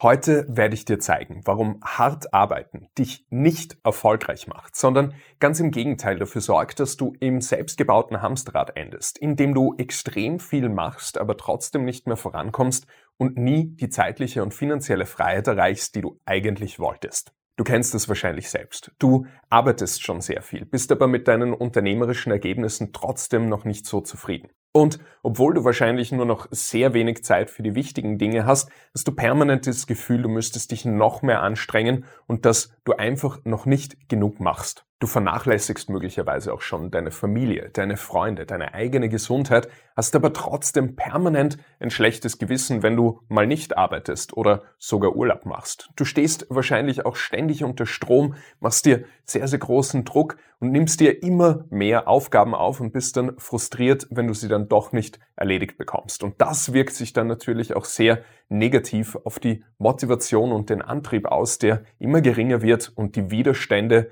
Heute werde ich dir zeigen, warum hart arbeiten dich nicht erfolgreich macht, sondern ganz im Gegenteil dafür sorgt, dass du im selbstgebauten Hamsterrad endest, indem du extrem viel machst, aber trotzdem nicht mehr vorankommst und nie die zeitliche und finanzielle Freiheit erreichst, die du eigentlich wolltest. Du kennst es wahrscheinlich selbst. Du arbeitest schon sehr viel, bist aber mit deinen unternehmerischen Ergebnissen trotzdem noch nicht so zufrieden. Und obwohl du wahrscheinlich nur noch sehr wenig Zeit für die wichtigen Dinge hast, hast du permanent das Gefühl, du müsstest dich noch mehr anstrengen und dass du einfach noch nicht genug machst. Du vernachlässigst möglicherweise auch schon deine Familie, deine Freunde, deine eigene Gesundheit, hast aber trotzdem permanent ein schlechtes Gewissen, wenn du mal nicht arbeitest oder sogar Urlaub machst. Du stehst wahrscheinlich auch ständig unter Strom, machst dir sehr, sehr großen Druck und nimmst dir immer mehr Aufgaben auf und bist dann frustriert, wenn du sie dann doch nicht erledigt bekommst. Und das wirkt sich dann natürlich auch sehr negativ auf die Motivation und den Antrieb aus, der immer geringer wird und die Widerstände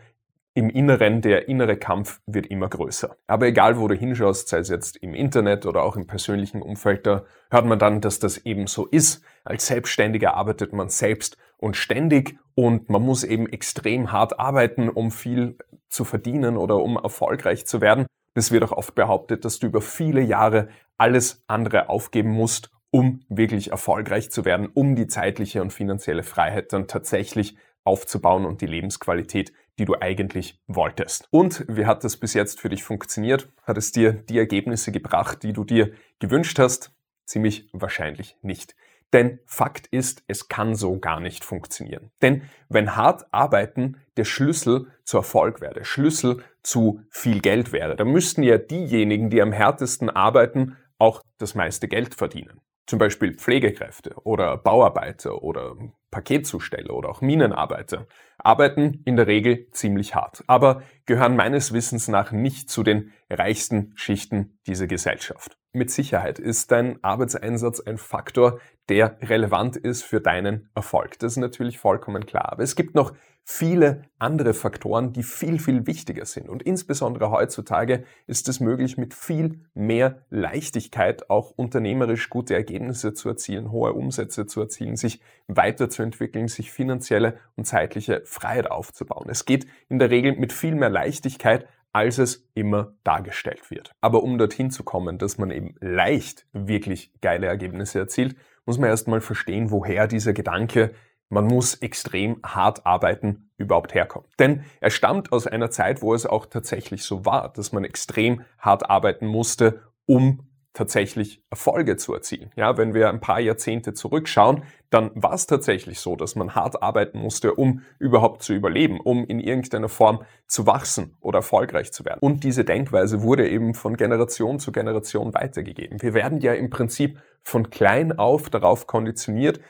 im Inneren, der innere Kampf wird immer größer. Aber egal, wo du hinschaust, sei es jetzt im Internet oder auch im persönlichen Umfeld, da hört man dann, dass das eben so ist. Als Selbstständiger arbeitet man selbst und ständig und man muss eben extrem hart arbeiten, um viel zu verdienen oder um erfolgreich zu werden. Es wird auch oft behauptet, dass du über viele Jahre alles andere aufgeben musst, um wirklich erfolgreich zu werden, um die zeitliche und finanzielle Freiheit dann tatsächlich aufzubauen und die Lebensqualität die du eigentlich wolltest. Und wie hat das bis jetzt für dich funktioniert? Hat es dir die Ergebnisse gebracht, die du dir gewünscht hast? Ziemlich wahrscheinlich nicht. Denn Fakt ist, es kann so gar nicht funktionieren. Denn wenn hart arbeiten der Schlüssel zu Erfolg wäre, der Schlüssel zu viel Geld wäre, dann müssten ja diejenigen, die am härtesten arbeiten, auch das meiste Geld verdienen. Zum Beispiel Pflegekräfte oder Bauarbeiter oder Paketzusteller oder auch Minenarbeiter arbeiten in der Regel ziemlich hart, aber gehören meines Wissens nach nicht zu den reichsten Schichten dieser Gesellschaft. Mit Sicherheit ist dein Arbeitseinsatz ein Faktor, der relevant ist für deinen Erfolg. Das ist natürlich vollkommen klar. Aber es gibt noch viele andere Faktoren, die viel, viel wichtiger sind. Und insbesondere heutzutage ist es möglich, mit viel mehr Leichtigkeit auch unternehmerisch gute Ergebnisse zu erzielen, hohe Umsätze zu erzielen, sich weiterzuentwickeln, sich finanzielle und zeitliche Freiheit aufzubauen. Es geht in der Regel mit viel mehr Leichtigkeit, als es immer dargestellt wird. Aber um dorthin zu kommen, dass man eben leicht wirklich geile Ergebnisse erzielt, muss man erstmal verstehen, woher dieser Gedanke, man muss extrem hart arbeiten, überhaupt herkommt. Denn er stammt aus einer Zeit, wo es auch tatsächlich so war, dass man extrem hart arbeiten musste, um tatsächlich Erfolge zu erzielen. Ja, wenn wir ein paar Jahrzehnte zurückschauen, dann war es tatsächlich so, dass man hart arbeiten musste, um überhaupt zu überleben, um in irgendeiner Form zu wachsen oder erfolgreich zu werden. Und diese Denkweise wurde eben von Generation zu Generation weitergegeben. Wir werden ja im Prinzip von klein auf darauf konditioniert,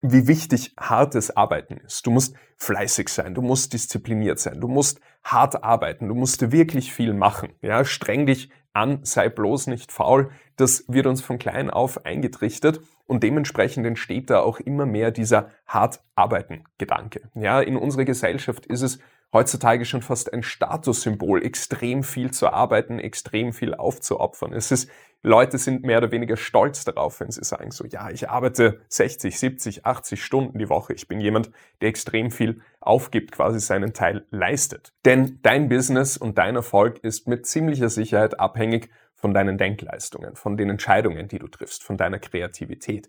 wie wichtig hartes Arbeiten ist. Du musst fleißig sein, du musst diszipliniert sein, du musst hart arbeiten, du musst wirklich viel machen. Ja, streng dich an, sei bloß nicht faul. Das wird uns von klein auf eingetrichtert und dementsprechend entsteht da auch immer mehr dieser hart arbeiten Gedanke. Ja, in unserer Gesellschaft ist es heutzutage schon fast ein Statussymbol, extrem viel zu arbeiten, extrem viel aufzuopfern. Es ist, Leute sind mehr oder weniger stolz darauf, wenn sie sagen so, ja, ich arbeite 60, 70, 80 Stunden die Woche. Ich bin jemand, der extrem viel aufgibt, quasi seinen Teil leistet. Denn dein Business und dein Erfolg ist mit ziemlicher Sicherheit abhängig von deinen Denkleistungen, von den Entscheidungen, die du triffst, von deiner Kreativität.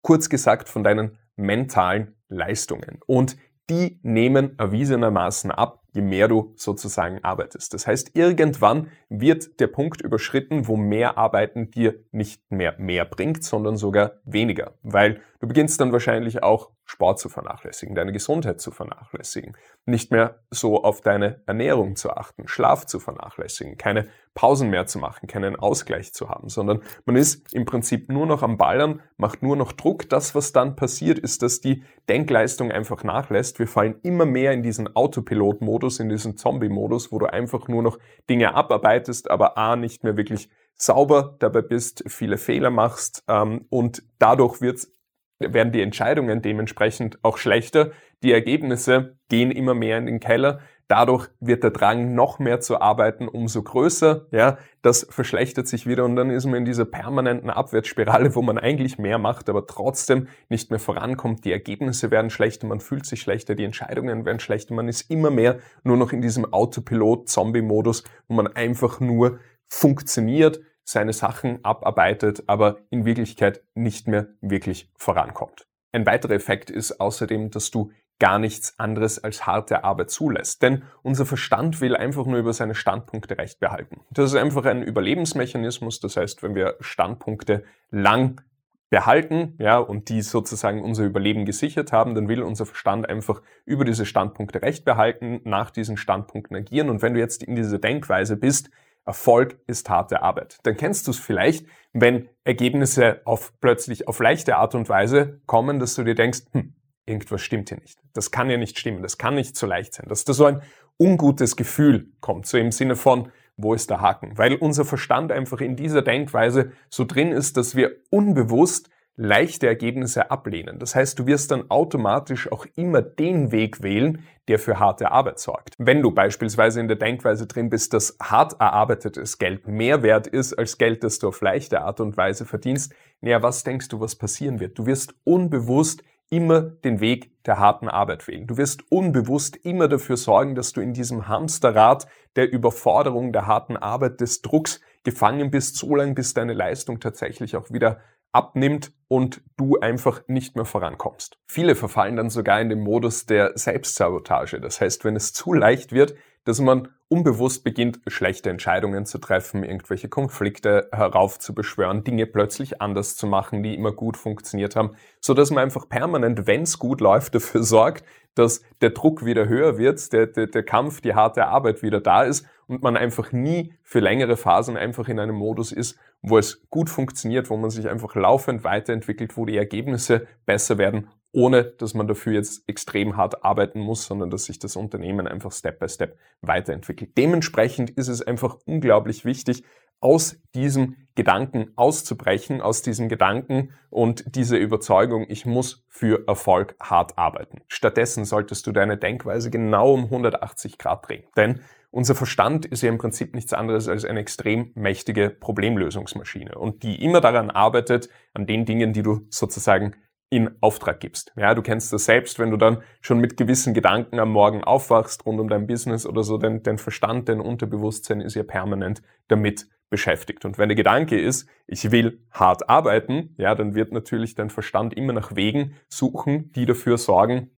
Kurz gesagt, von deinen mentalen Leistungen. Und die nehmen erwiesenermaßen ab, je mehr du sozusagen arbeitest. Das heißt, irgendwann wird der Punkt überschritten, wo mehr Arbeiten dir nicht mehr mehr bringt, sondern sogar weniger, weil du beginnst dann wahrscheinlich auch Sport zu vernachlässigen, deine Gesundheit zu vernachlässigen, nicht mehr so auf deine Ernährung zu achten, Schlaf zu vernachlässigen, keine Pausen mehr zu machen, keinen Ausgleich zu haben, sondern man ist im Prinzip nur noch am Ballern, macht nur noch Druck. Das, was dann passiert, ist, dass die Denkleistung einfach nachlässt. Wir fallen immer mehr in diesen Autopilot-Modus, in diesen Zombie-Modus, wo du einfach nur noch Dinge abarbeitest, aber A, nicht mehr wirklich sauber dabei bist, viele Fehler machst ähm, und dadurch wird's werden die Entscheidungen dementsprechend auch schlechter. Die Ergebnisse gehen immer mehr in den Keller. Dadurch wird der Drang, noch mehr zu arbeiten, umso größer. Ja, das verschlechtert sich wieder und dann ist man in dieser permanenten Abwärtsspirale, wo man eigentlich mehr macht, aber trotzdem nicht mehr vorankommt. Die Ergebnisse werden schlechter, man fühlt sich schlechter, die Entscheidungen werden schlechter. Man ist immer mehr nur noch in diesem Autopilot-Zombie-Modus, wo man einfach nur funktioniert, seine Sachen abarbeitet, aber in Wirklichkeit nicht mehr wirklich vorankommt. Ein weiterer Effekt ist außerdem, dass du gar nichts anderes als harte Arbeit zulässt. Denn unser Verstand will einfach nur über seine Standpunkte recht behalten. Das ist einfach ein Überlebensmechanismus. Das heißt, wenn wir Standpunkte lang behalten, ja, und die sozusagen unser Überleben gesichert haben, dann will unser Verstand einfach über diese Standpunkte recht behalten, nach diesen Standpunkten agieren. Und wenn du jetzt in dieser Denkweise bist, Erfolg ist harte Arbeit. Dann kennst du es vielleicht, wenn Ergebnisse auf plötzlich auf leichte Art und Weise kommen, dass du dir denkst, hm, irgendwas stimmt hier nicht. Das kann ja nicht stimmen. Das kann nicht so leicht sein. Dass da so ein ungutes Gefühl kommt, so im Sinne von, wo ist der Haken? Weil unser Verstand einfach in dieser Denkweise so drin ist, dass wir unbewusst leichte Ergebnisse ablehnen. Das heißt, du wirst dann automatisch auch immer den Weg wählen, der für harte Arbeit sorgt. Wenn du beispielsweise in der Denkweise drin bist, dass hart erarbeitetes Geld mehr wert ist als Geld, das du auf leichte Art und Weise verdienst, naja, was denkst du, was passieren wird? Du wirst unbewusst immer den Weg der harten Arbeit wählen. Du wirst unbewusst immer dafür sorgen, dass du in diesem Hamsterrad der Überforderung, der harten Arbeit, des Drucks gefangen bist, so lange bis deine Leistung tatsächlich auch wieder abnimmt und du einfach nicht mehr vorankommst. Viele verfallen dann sogar in den Modus der Selbstsabotage. Das heißt, wenn es zu leicht wird, dass man unbewusst beginnt, schlechte Entscheidungen zu treffen, irgendwelche Konflikte heraufzubeschwören, Dinge plötzlich anders zu machen, die immer gut funktioniert haben, so dass man einfach permanent, wenn es gut läuft, dafür sorgt, dass der Druck wieder höher wird, der, der, der Kampf, die harte Arbeit wieder da ist und man einfach nie für längere Phasen einfach in einem Modus ist, wo es gut funktioniert, wo man sich einfach laufend weiterentwickelt, wo die Ergebnisse besser werden ohne dass man dafür jetzt extrem hart arbeiten muss, sondern dass sich das Unternehmen einfach Step by Step weiterentwickelt. Dementsprechend ist es einfach unglaublich wichtig, aus diesem Gedanken auszubrechen, aus diesem Gedanken und diese Überzeugung, ich muss für Erfolg hart arbeiten. Stattdessen solltest du deine Denkweise genau um 180 Grad drehen. Denn unser Verstand ist ja im Prinzip nichts anderes als eine extrem mächtige Problemlösungsmaschine und die immer daran arbeitet, an den Dingen, die du sozusagen in Auftrag gibst. Ja, du kennst das selbst, wenn du dann schon mit gewissen Gedanken am Morgen aufwachst rund um dein Business oder so, dein, dein Verstand, dein Unterbewusstsein ist ja permanent damit beschäftigt. Und wenn der Gedanke ist, ich will hart arbeiten, ja, dann wird natürlich dein Verstand immer nach Wegen suchen, die dafür sorgen,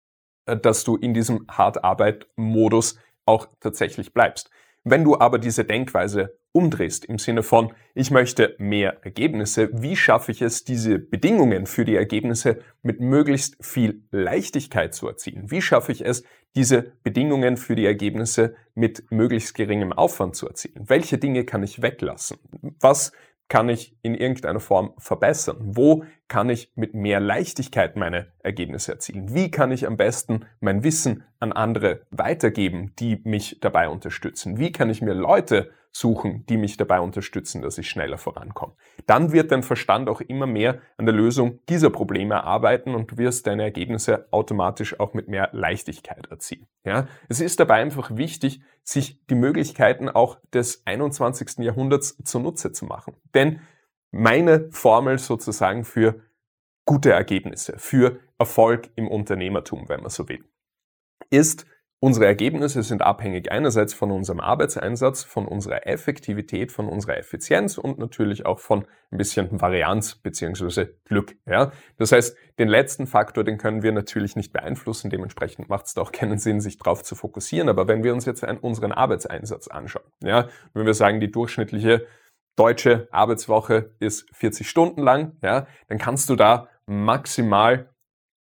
äh, dass du in diesem Hart-Arbeit-Modus auch tatsächlich bleibst. Wenn du aber diese Denkweise umdrehst im Sinne von, ich möchte mehr Ergebnisse, wie schaffe ich es, diese Bedingungen für die Ergebnisse mit möglichst viel Leichtigkeit zu erzielen? Wie schaffe ich es, diese Bedingungen für die Ergebnisse mit möglichst geringem Aufwand zu erzielen? Welche Dinge kann ich weglassen? Was kann ich in irgendeiner Form verbessern? Wo kann ich mit mehr Leichtigkeit meine Ergebnisse erzielen? Wie kann ich am besten mein Wissen an andere weitergeben, die mich dabei unterstützen? Wie kann ich mir Leute suchen, die mich dabei unterstützen, dass ich schneller vorankomme? Dann wird dein Verstand auch immer mehr an der Lösung dieser Probleme arbeiten und du wirst deine Ergebnisse automatisch auch mit mehr Leichtigkeit erzielen. Ja? Es ist dabei einfach wichtig, sich die Möglichkeiten auch des 21. Jahrhunderts zunutze zu machen. Denn meine Formel sozusagen für gute Ergebnisse, für Erfolg im Unternehmertum, wenn man so will, ist, unsere Ergebnisse sind abhängig einerseits von unserem Arbeitseinsatz, von unserer Effektivität, von unserer Effizienz und natürlich auch von ein bisschen Varianz beziehungsweise Glück. Ja? Das heißt, den letzten Faktor, den können wir natürlich nicht beeinflussen, dementsprechend macht es auch keinen Sinn, sich darauf zu fokussieren. Aber wenn wir uns jetzt unseren Arbeitseinsatz anschauen, ja, wenn wir sagen, die durchschnittliche deutsche Arbeitswoche ist 40 Stunden lang, ja, dann kannst du da maximal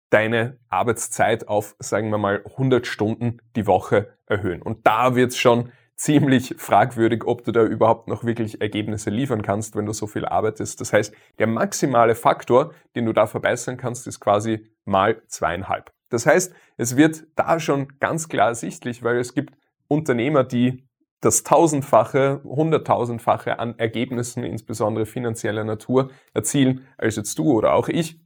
deine Arbeitszeit auf, sagen wir mal, 100 Stunden die Woche erhöhen. Und da wird's schon ziemlich fragwürdig, ob du da überhaupt noch wirklich Ergebnisse liefern kannst, wenn du so viel arbeitest. Das heißt, der maximale Faktor, den du da verbessern kannst, ist quasi mal zweieinhalb. Das heißt, es wird da schon ganz klar ersichtlich, weil es gibt Unternehmer, die das tausendfache, hunderttausendfache an Ergebnissen, insbesondere finanzieller Natur, erzielen, als jetzt du oder auch ich.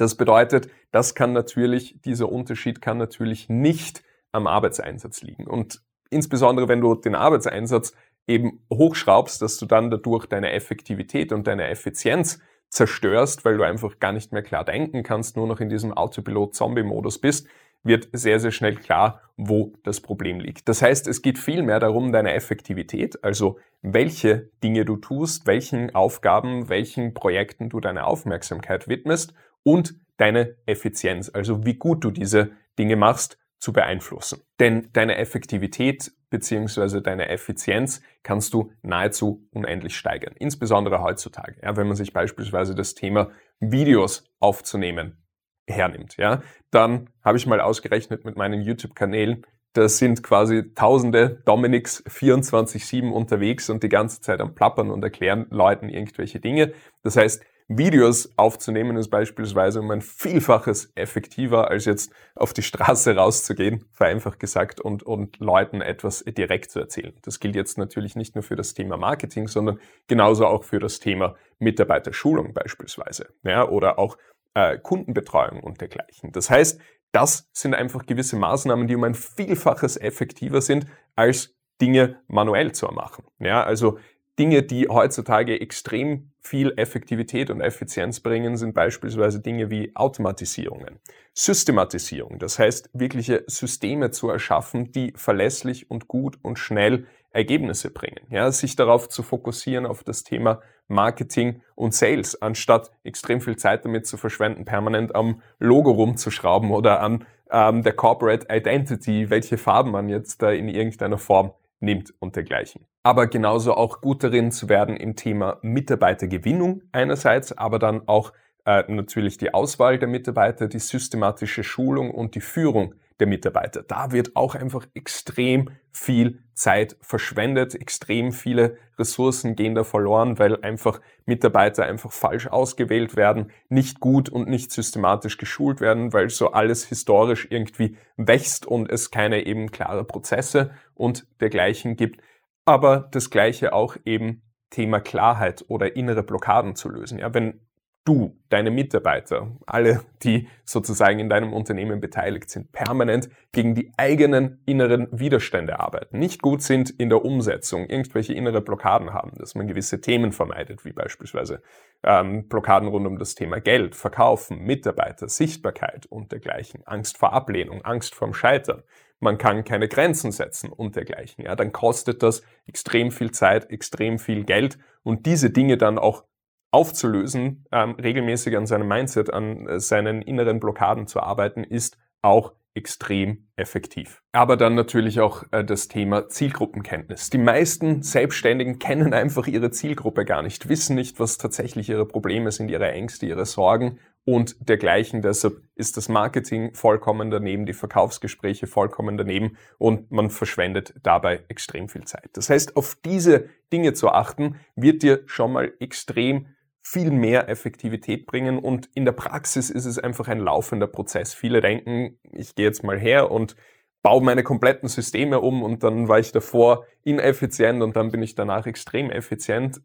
Das bedeutet, das kann natürlich, dieser Unterschied kann natürlich nicht am Arbeitseinsatz liegen. Und insbesondere wenn du den Arbeitseinsatz eben hochschraubst, dass du dann dadurch deine Effektivität und deine Effizienz zerstörst, weil du einfach gar nicht mehr klar denken kannst, nur noch in diesem Autopilot-Zombie-Modus bist, wird sehr, sehr schnell klar, wo das Problem liegt. Das heißt, es geht viel mehr darum, deine Effektivität, also welche Dinge du tust, welchen Aufgaben, welchen Projekten du deine Aufmerksamkeit widmest und deine Effizienz, also wie gut du diese Dinge machst, zu beeinflussen. Denn deine Effektivität beziehungsweise deine Effizienz kannst du nahezu unendlich steigern. Insbesondere heutzutage, ja, wenn man sich beispielsweise das Thema Videos aufzunehmen hernimmt, ja, dann habe ich mal ausgerechnet mit meinen YouTube-Kanälen, da sind quasi tausende Dominics 24-7 unterwegs und die ganze Zeit am Plappern und erklären Leuten irgendwelche Dinge. Das heißt, Videos aufzunehmen ist beispielsweise um ein Vielfaches effektiver, als jetzt auf die Straße rauszugehen, vereinfacht gesagt, und, und Leuten etwas direkt zu erzählen. Das gilt jetzt natürlich nicht nur für das Thema Marketing, sondern genauso auch für das Thema Mitarbeiterschulung beispielsweise, ja, oder auch äh, Kundenbetreuung und dergleichen. Das heißt, das sind einfach gewisse Maßnahmen, die um ein Vielfaches effektiver sind, als Dinge manuell zu machen. Ja, also Dinge, die heutzutage extrem viel Effektivität und Effizienz bringen, sind beispielsweise Dinge wie Automatisierungen, Systematisierung, das heißt wirkliche Systeme zu erschaffen, die verlässlich und gut und schnell Ergebnisse bringen. Ja, sich darauf zu fokussieren auf das Thema Marketing und Sales, anstatt extrem viel Zeit damit zu verschwenden, permanent am Logo rumzuschrauben oder an ähm, der Corporate Identity, welche Farben man jetzt da in irgendeiner Form nimmt und dergleichen. Aber genauso auch gut darin zu werden im Thema Mitarbeitergewinnung einerseits, aber dann auch äh, natürlich die Auswahl der Mitarbeiter, die systematische Schulung und die Führung der Mitarbeiter. Da wird auch einfach extrem viel Zeit verschwendet, extrem viele Ressourcen gehen da verloren, weil einfach Mitarbeiter einfach falsch ausgewählt werden, nicht gut und nicht systematisch geschult werden, weil so alles historisch irgendwie wächst und es keine eben klare Prozesse und dergleichen gibt. Aber das gleiche auch eben Thema Klarheit oder innere Blockaden zu lösen. Ja, wenn du, deine Mitarbeiter, alle, die sozusagen in deinem Unternehmen beteiligt sind, permanent gegen die eigenen inneren Widerstände arbeiten, nicht gut sind in der Umsetzung, irgendwelche innere Blockaden haben, dass man gewisse Themen vermeidet, wie beispielsweise ähm, Blockaden rund um das Thema Geld, Verkaufen, Mitarbeiter, Sichtbarkeit und dergleichen, Angst vor Ablehnung, Angst vorm Scheitern. Man kann keine Grenzen setzen und dergleichen. Ja, dann kostet das extrem viel Zeit, extrem viel Geld und diese Dinge dann auch aufzulösen, ähm, regelmäßig an seinem Mindset, an äh, seinen inneren Blockaden zu arbeiten, ist auch extrem effektiv. Aber dann natürlich auch äh, das Thema Zielgruppenkenntnis. Die meisten Selbstständigen kennen einfach ihre Zielgruppe gar nicht, wissen nicht, was tatsächlich ihre Probleme sind, ihre Ängste, ihre Sorgen und dergleichen. Deshalb ist das Marketing vollkommen daneben, die Verkaufsgespräche vollkommen daneben und man verschwendet dabei extrem viel Zeit. Das heißt, auf diese Dinge zu achten, wird dir schon mal extrem viel mehr Effektivität bringen und in der Praxis ist es einfach ein laufender Prozess. Viele denken, ich gehe jetzt mal her und baue meine kompletten Systeme um und dann war ich davor ineffizient und dann bin ich danach extrem effizient.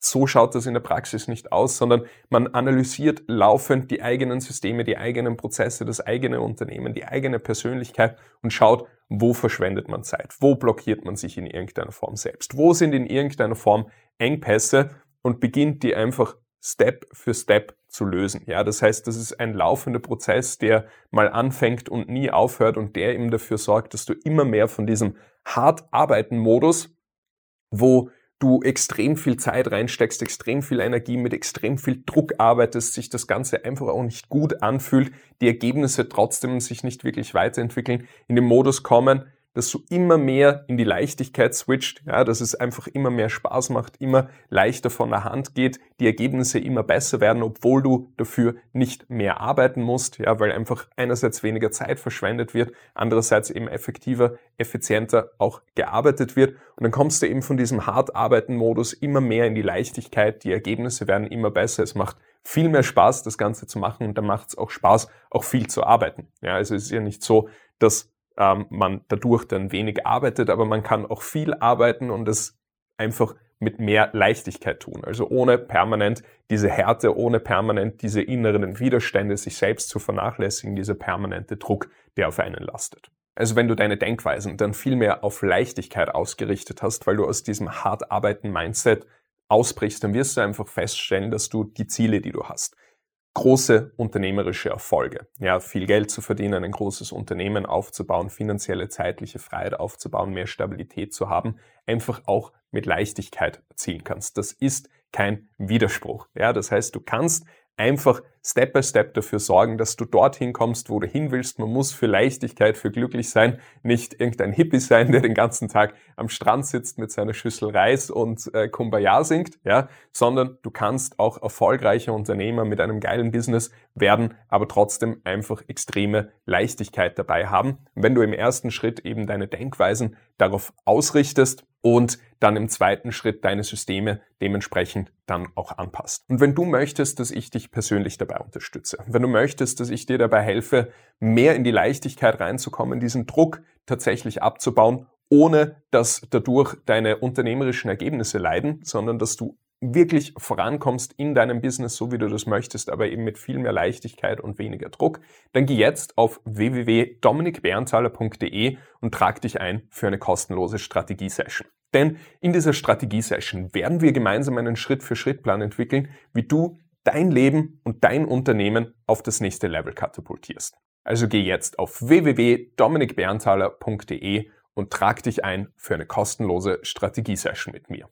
So schaut das in der Praxis nicht aus, sondern man analysiert laufend die eigenen Systeme, die eigenen Prozesse, das eigene Unternehmen, die eigene Persönlichkeit und schaut, wo verschwendet man Zeit, wo blockiert man sich in irgendeiner Form selbst, wo sind in irgendeiner Form Engpässe und beginnt die einfach Step für Step zu lösen. Ja, das heißt, das ist ein laufender Prozess, der mal anfängt und nie aufhört und der eben dafür sorgt, dass du immer mehr von diesem hart arbeiten Modus, wo du extrem viel Zeit reinsteckst, extrem viel Energie mit extrem viel Druck arbeitest, sich das Ganze einfach auch nicht gut anfühlt, die Ergebnisse trotzdem sich nicht wirklich weiterentwickeln, in den Modus kommen, dass du immer mehr in die Leichtigkeit switcht, ja, dass es einfach immer mehr Spaß macht, immer leichter von der Hand geht, die Ergebnisse immer besser werden, obwohl du dafür nicht mehr arbeiten musst, ja, weil einfach einerseits weniger Zeit verschwendet wird, andererseits eben effektiver, effizienter auch gearbeitet wird und dann kommst du eben von diesem hart arbeiten Modus immer mehr in die Leichtigkeit, die Ergebnisse werden immer besser, es macht viel mehr Spaß, das Ganze zu machen und dann macht es auch Spaß, auch viel zu arbeiten. Ja, also es ist ja nicht so, dass ähm, man dadurch dann wenig arbeitet, aber man kann auch viel arbeiten und es einfach mit mehr Leichtigkeit tun. Also ohne permanent diese Härte, ohne permanent diese inneren Widerstände, sich selbst zu vernachlässigen, dieser permanente Druck, der auf einen lastet. Also wenn du deine Denkweisen dann viel mehr auf Leichtigkeit ausgerichtet hast, weil du aus diesem hart arbeiten Mindset ausbrichst, dann wirst du einfach feststellen, dass du die Ziele, die du hast, große unternehmerische Erfolge. Ja, viel Geld zu verdienen, ein großes Unternehmen aufzubauen, finanzielle zeitliche Freiheit aufzubauen, mehr Stabilität zu haben, einfach auch mit Leichtigkeit erzielen kannst. Das ist kein Widerspruch. Ja, das heißt, du kannst einfach Step by Step dafür sorgen, dass du dorthin kommst, wo du hin willst. Man muss für Leichtigkeit, für glücklich sein, nicht irgendein Hippie sein, der den ganzen Tag am Strand sitzt mit seiner Schüssel Reis und äh, Kumbaya singt, ja, sondern du kannst auch erfolgreicher Unternehmer mit einem geilen Business werden, aber trotzdem einfach extreme Leichtigkeit dabei haben. wenn du im ersten Schritt eben deine Denkweisen darauf ausrichtest, und dann im zweiten Schritt deine Systeme dementsprechend dann auch anpasst. Und wenn du möchtest, dass ich dich persönlich dabei unterstütze, wenn du möchtest, dass ich dir dabei helfe, mehr in die Leichtigkeit reinzukommen, diesen Druck tatsächlich abzubauen, ohne dass dadurch deine unternehmerischen Ergebnisse leiden, sondern dass du wirklich vorankommst in deinem Business, so wie du das möchtest, aber eben mit viel mehr Leichtigkeit und weniger Druck, dann geh jetzt auf www.dominikberntaler.de und trag dich ein für eine kostenlose Strategiesession. Denn in dieser Strategiesession werden wir gemeinsam einen Schritt-für-Schritt-Plan entwickeln, wie du dein Leben und dein Unternehmen auf das nächste Level katapultierst. Also geh jetzt auf www.dominikberntaler.de und trag dich ein für eine kostenlose Strategiesession mit mir.